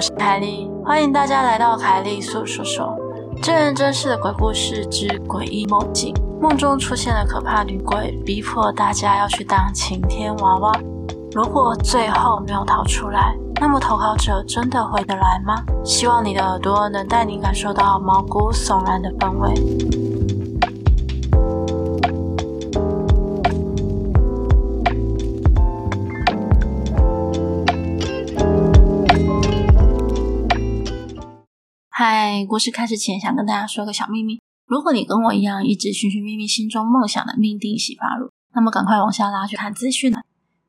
我是凯莉，欢迎大家来到凯莉粟说说，真人真事的鬼故事之诡异梦境。梦中出现了可怕女鬼，逼迫大家要去当晴天娃娃。如果最后没有逃出来，那么投稿者真的回得来吗？希望你的耳朵能带你感受到毛骨悚然的氛围。在，故事开始前，想跟大家说个小秘密。如果你跟我一样一直寻寻觅觅心中梦想的命定洗发乳，那么赶快往下拉去看资讯。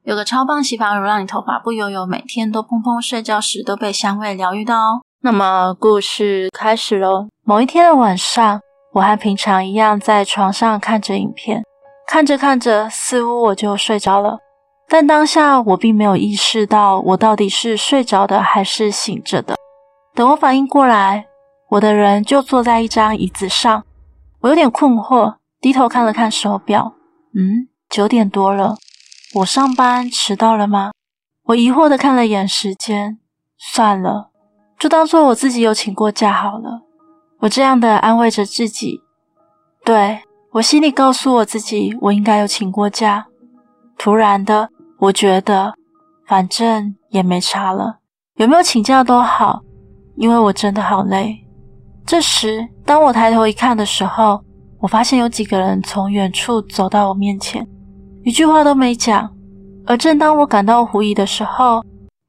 有个超棒洗发乳，让你头发不油油，每天都砰砰睡觉时都被香味疗愈到哦。那么故事开始喽。某一天的晚上，我和平常一样在床上看着影片，看着看着，似乎我就睡着了。但当下我并没有意识到我到底是睡着的还是醒着的。等我反应过来，我的人就坐在一张椅子上。我有点困惑，低头看了看手表，嗯，九点多了。我上班迟到了吗？我疑惑地看了眼时间，算了，就当做我自己有请过假好了。我这样的安慰着自己。对，我心里告诉我自己，我应该有请过假。突然的，我觉得，反正也没差了，有没有请假都好。因为我真的好累。这时，当我抬头一看的时候，我发现有几个人从远处走到我面前，一句话都没讲。而正当我感到狐疑的时候，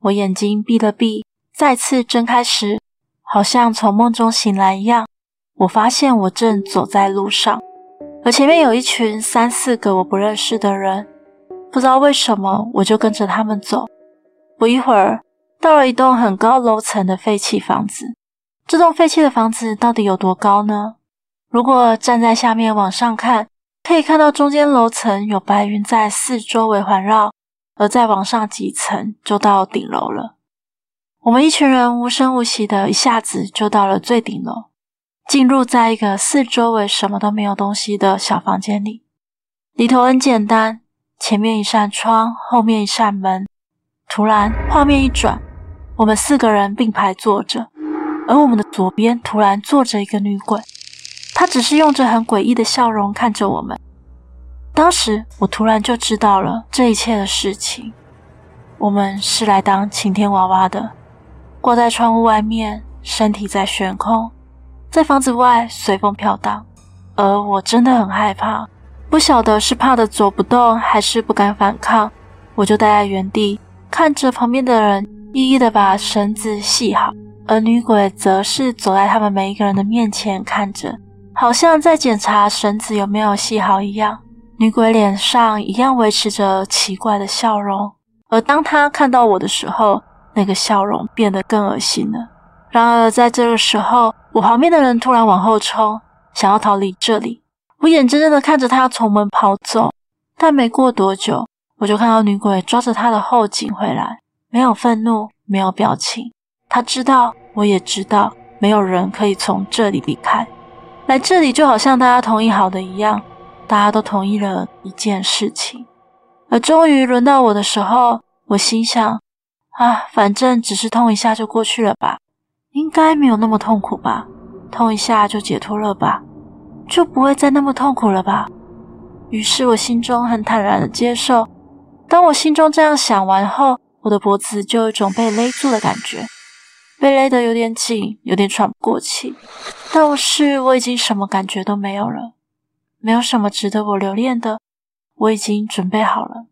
我眼睛闭了闭，再次睁开时，好像从梦中醒来一样。我发现我正走在路上，而前面有一群三四个我不认识的人，不知道为什么，我就跟着他们走。不一会儿。到了一栋很高楼层的废弃房子，这栋废弃的房子到底有多高呢？如果站在下面往上看，可以看到中间楼层有白云在四周围环绕，而再往上几层就到顶楼了。我们一群人无声无息的一下子就到了最顶楼，进入在一个四周围什么都没有东西的小房间里。里头很简单，前面一扇窗，后面一扇门。突然，画面一转。我们四个人并排坐着，而我们的左边突然坐着一个女鬼，她只是用着很诡异的笑容看着我们。当时我突然就知道了这一切的事情，我们是来当晴天娃娃的，挂在窗户外面，身体在悬空，在房子外随风飘荡。而我真的很害怕，不晓得是怕的走不动，还是不敢反抗，我就待在原地看着旁边的人。一一的把绳子系好，而女鬼则是走在他们每一个人的面前，看着，好像在检查绳子有没有系好一样。女鬼脸上一样维持着奇怪的笑容，而当她看到我的时候，那个笑容变得更恶心了。然而，在这个时候，我旁边的人突然往后冲，想要逃离这里。我眼睁睁的看着他从门跑走，但没过多久，我就看到女鬼抓着他的后颈回来。没有愤怒，没有表情。他知道，我也知道，没有人可以从这里离开。来这里就好像大家同意好的一样，大家都同意了一件事情。而终于轮到我的时候，我心想：啊，反正只是痛一下就过去了吧，应该没有那么痛苦吧？痛一下就解脱了吧，就不会再那么痛苦了吧？于是我心中很坦然的接受。当我心中这样想完后，我的脖子就有一种被勒住的感觉，被勒得有点紧，有点喘不过气。但是我已经什么感觉都没有了，没有什么值得我留恋的，我已经准备好了。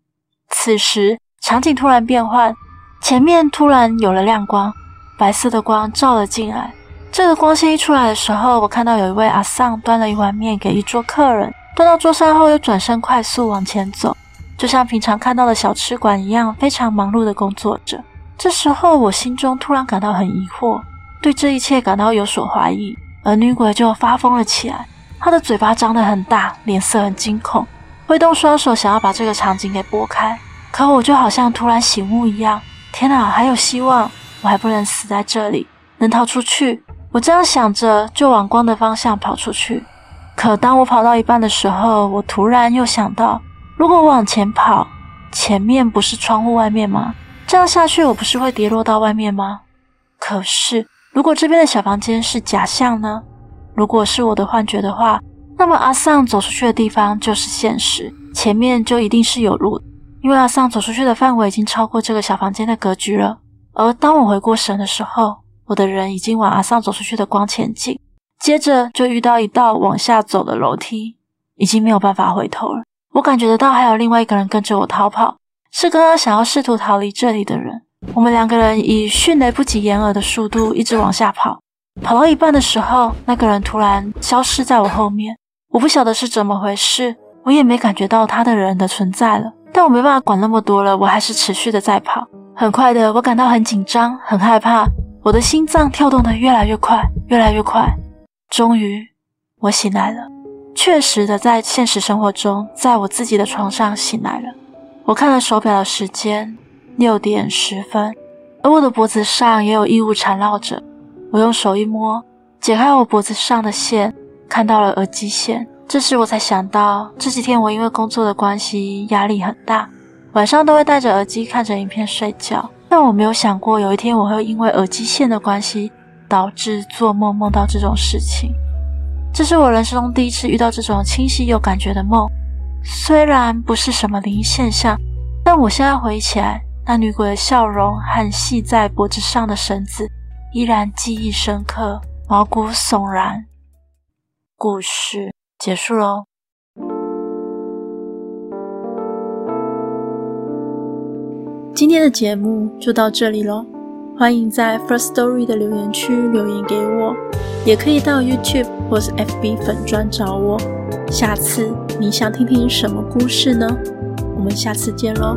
此时场景突然变换，前面突然有了亮光，白色的光照了进来。这个光线一出来的时候，我看到有一位阿桑端了一碗面给一桌客人，端到桌上后又转身快速往前走。就像平常看到的小吃馆一样，非常忙碌的工作着。这时候，我心中突然感到很疑惑，对这一切感到有所怀疑。而女鬼就发疯了起来，她的嘴巴张得很大，脸色很惊恐，挥动双手想要把这个场景给拨开。可我就好像突然醒悟一样，天哪，还有希望，我还不能死在这里，能逃出去。我这样想着，就往光的方向跑出去。可当我跑到一半的时候，我突然又想到。如果往前跑，前面不是窗户外面吗？这样下去，我不是会跌落到外面吗？可是，如果这边的小房间是假象呢？如果是我的幻觉的话，那么阿桑走出去的地方就是现实，前面就一定是有路，因为阿桑走出去的范围已经超过这个小房间的格局了。而当我回过神的时候，我的人已经往阿桑走出去的光前进，接着就遇到一道往下走的楼梯，已经没有办法回头了。我感觉得到还有另外一个人跟着我逃跑，是刚刚想要试图逃离这里的人。我们两个人以迅雷不及掩耳的速度一直往下跑，跑到一半的时候，那个人突然消失在我后面。我不晓得是怎么回事，我也没感觉到他的人的存在了。但我没办法管那么多了，我还是持续的在跑。很快的，我感到很紧张，很害怕，我的心脏跳动的越来越快，越来越快。终于，我醒来了，确实的在现实生活中，在我自己的床上醒来了。我看了手表的时间。六点十分，而我的脖子上也有异物缠绕着。我用手一摸，解开我脖子上的线，看到了耳机线。这时我才想到，这几天我因为工作的关系压力很大，晚上都会戴着耳机看着影片睡觉。但我没有想过，有一天我会因为耳机线的关系，导致做梦梦到这种事情。这是我人生中第一次遇到这种清晰又感觉的梦，虽然不是什么灵异现象，但我现在回忆起来。那女鬼的笑容和系在脖子上的绳子依然记忆深刻，毛骨悚然。故事结束喽。今天的节目就到这里喽，欢迎在 First Story 的留言区留言给我，也可以到 YouTube 或是 FB 粉专找我。下次你想听听什么故事呢？我们下次见喽。